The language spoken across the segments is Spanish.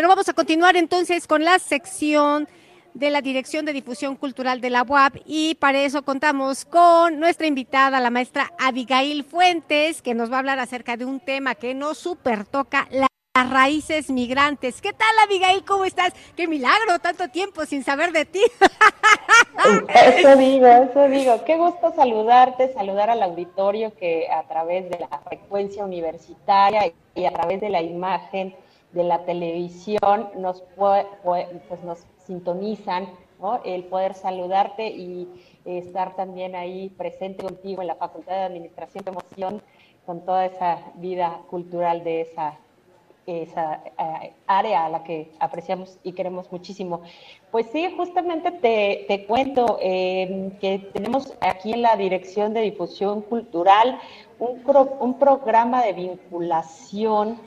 Pero vamos a continuar entonces con la sección de la Dirección de Difusión Cultural de la UAP y para eso contamos con nuestra invitada, la maestra Abigail Fuentes, que nos va a hablar acerca de un tema que nos super toca, las raíces migrantes. ¿Qué tal, Abigail? ¿Cómo estás? Qué milagro, tanto tiempo sin saber de ti. Eso digo, eso digo. Qué gusto saludarte, saludar al auditorio que a través de la frecuencia universitaria y a través de la imagen de la televisión nos, pues nos sintonizan, el poder saludarte y estar también ahí presente contigo en la Facultad de Administración de Emoción con toda esa vida cultural de esa, esa eh, área a la que apreciamos y queremos muchísimo. Pues sí, justamente te, te cuento em, que tenemos aquí en la Dirección de Difusión Cultural un, un programa de vinculación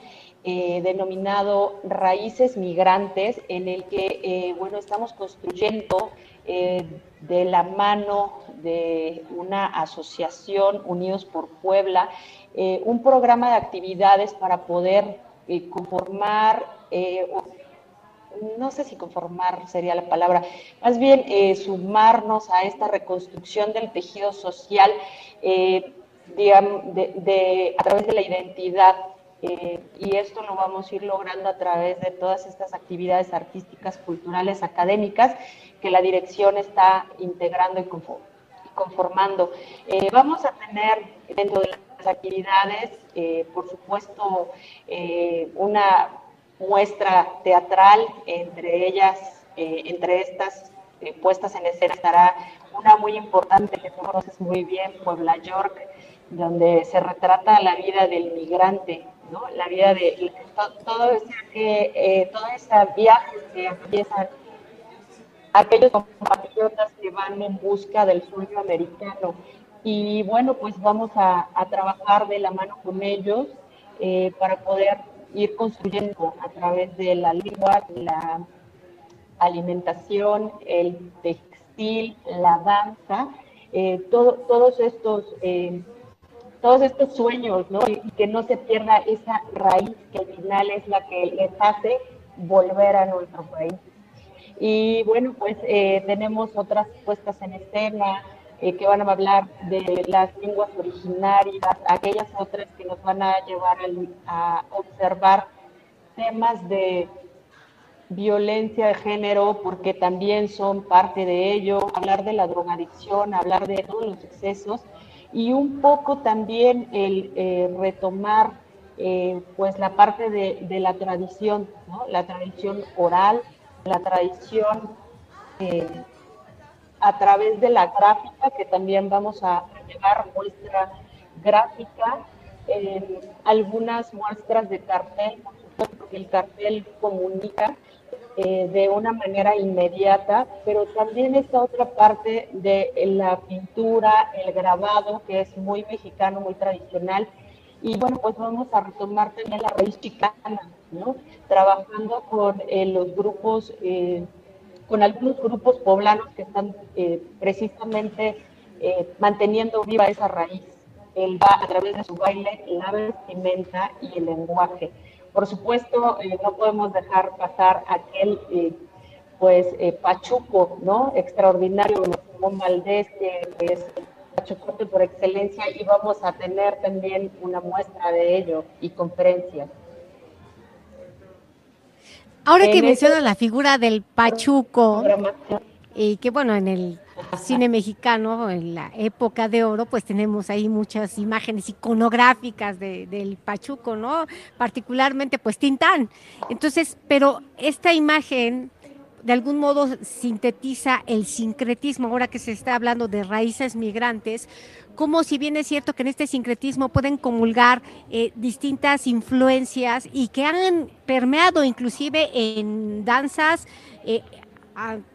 eh, denominado Raíces Migrantes, en el que, eh, bueno, estamos construyendo eh, de la mano de una asociación, Unidos por Puebla, un programa de actividades para poder conformar, no sé si conformar sería la palabra, más bien sumarnos a esta reconstrucción del tejido social a través de la identidad eh, y esto lo vamos a ir logrando a través de todas estas actividades artísticas, culturales, académicas que la dirección está integrando y conformando. Eh, vamos a tener dentro de las actividades, eh, por supuesto, una muestra teatral, entre ellas, entre estas puestas en escena estará una muy importante que tú conoces muy bien, Puebla York, donde se retrata la vida del migrante la vida de todo, ese, eh, toda esa viaje que empiezan aquellos compatriotas que van en busca del sueño americano. Y bueno, pues vamos a, trabajar de la mano con ellos eh, para poder ir construyendo a través de la lengua, la alimentación, el textil, la danza, eh, todos estos todos estos sueños, ¿no? Y, que no se pierda esa raíz que al final es la que les hace volver a nuestro país. Y bueno, pues eh, tenemos otras puestas en escena eh, que van a hablar de las lenguas originarias, aquellas otras que nos van a llevar a observar temas de violencia de género, porque también son parte de ello, hablar de la drogadicción, hablar de todos los excesos y un poco también el eh, retomar eh, pues la parte de, la tradición, la tradición oral, la tradición eh, a través de la gráfica, que también vamos a llevar muestra gráfica, algunas muestras de cartel, porque el cartel comunica eh, de una manera inmediata, pero también esta otra parte de la pintura, el grabado, que es muy mexicano, muy tradicional. Y bueno, pues vamos a retomar también la raíz chicana, ¿no? Trabajando con eh, los grupos, eh, con algunos grupos poblanos que están precisamente manteniendo viva esa raíz. Va a través de su baile, la vestimenta y el lenguaje. Por supuesto, eh, no podemos dejar pasar aquel, eh, pues, eh, Pachuco, ¿no? Extraordinario, Simón Valdés, que es Pachucote por excelencia, y vamos a tener también una muestra de ello y conferencias. Ahora que mencionas la figura del Pachuco, y que bueno, en el cine mexicano, en la época de oro, pues tenemos ahí muchas imágenes iconográficas de, del Pachuco, ¿no? Particularmente, pues Tintán. Entonces, pero esta imagen de algún modo sintetiza el sincretismo, ahora que se está hablando de raíces migrantes, como si bien es cierto que en este sincretismo pueden comulgar eh, distintas influencias y que han permeado inclusive en danzas, eh,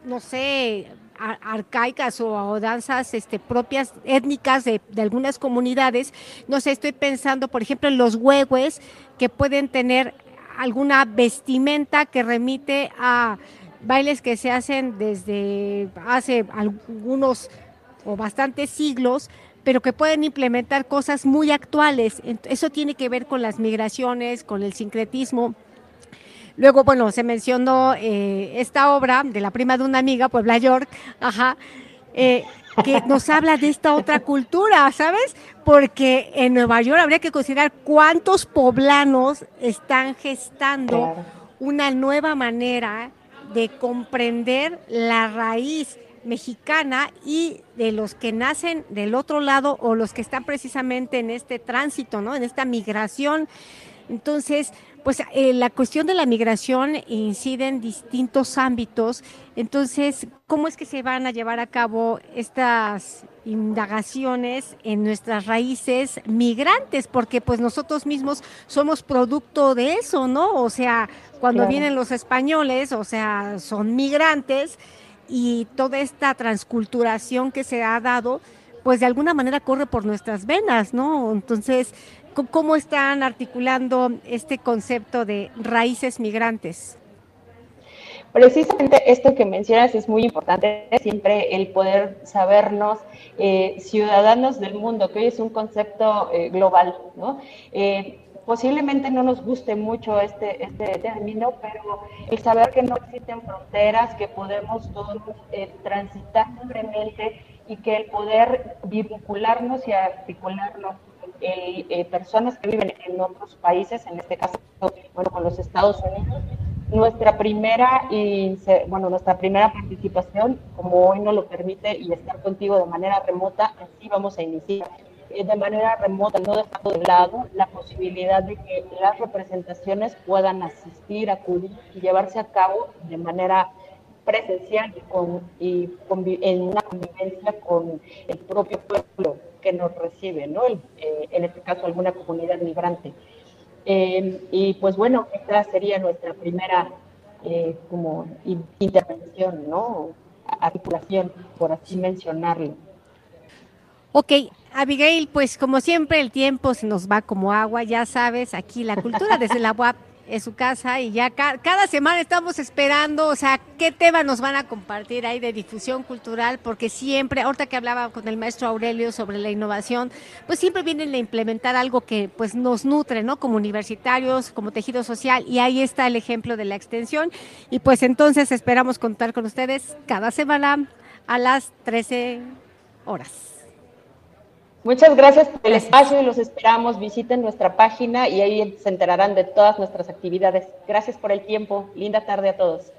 no sé, arcaicas o, danzas este, propias étnicas de, algunas comunidades. No sé, estoy pensando, por ejemplo, en los huehues que pueden tener alguna vestimenta que remite a bailes que se hacen desde hace algunos o bastantes siglos, pero que pueden implementar cosas muy actuales. Eso tiene que ver con las migraciones, con el sincretismo Luego, bueno, se mencionó eh, esta obra de la prima de una amiga, Puebla York, ajá, eh, que nos habla de esta otra cultura, ¿sabes? Porque en Nueva York habría que considerar cuántos poblanos están gestando una nueva manera de comprender la raíz mexicana y de los que nacen del otro lado o los que están precisamente en este tránsito, ¿no? En esta migración. Entonces, pues eh, la cuestión de la migración incide en distintos ámbitos. Entonces, ¿cómo es que se van a llevar a cabo estas indagaciones en nuestras raíces migrantes? Porque pues nosotros mismos somos producto de eso, ¿no? O sea, cuando vienen los españoles, o sea, son migrantes y toda esta transculturación que se ha dado, pues de alguna manera corre por nuestras venas, ¿no? Entonces, ¿cómo están articulando este concepto de raíces migrantes? Precisamente esto que mencionas es muy importante, siempre el poder sabernos eh, ciudadanos del mundo, que hoy es un concepto eh, global, ¿no? Eh, posiblemente no nos guste mucho este, este término, pero el saber que no existen fronteras, que podemos todos eh, transitar libremente y que el poder vincularnos y articularnos eh, eh, personas que viven en otros países, en este caso, bueno, con los Estados Unidos, nuestra primera y bueno nuestra primera participación como hoy no lo permite y estar contigo de manera remota así vamos a iniciar. Eh, de manera remota, no dejando de lado la posibilidad de que las representaciones puedan asistir, acudir y llevarse a cabo de manera presencial y, en una convivencia con el propio pueblo que nos recibe, ¿no? Eh, en este caso alguna comunidad migrante. Eh, y pues bueno, esta sería nuestra primera como intervención, ¿no? Articulación, por así mencionarlo. Ok, Abigail, pues como siempre el tiempo se nos va como agua, ya sabes, aquí la cultura desde la UAP es su casa y ya cada semana estamos esperando, o sea, qué tema nos van a compartir ahí de difusión cultural, porque siempre, ahorita que hablaba con el maestro Aurelio sobre la innovación, pues siempre vienen a implementar algo que pues nos nutre, ¿no? Como universitarios, como tejido social, y ahí está el ejemplo de la extensión, y pues entonces esperamos contar con ustedes cada semana a las 13 horas. Muchas gracias por el espacio y los esperamos. Visiten nuestra página y ahí se enterarán de todas nuestras actividades. Gracias por el tiempo. Linda tarde a todos.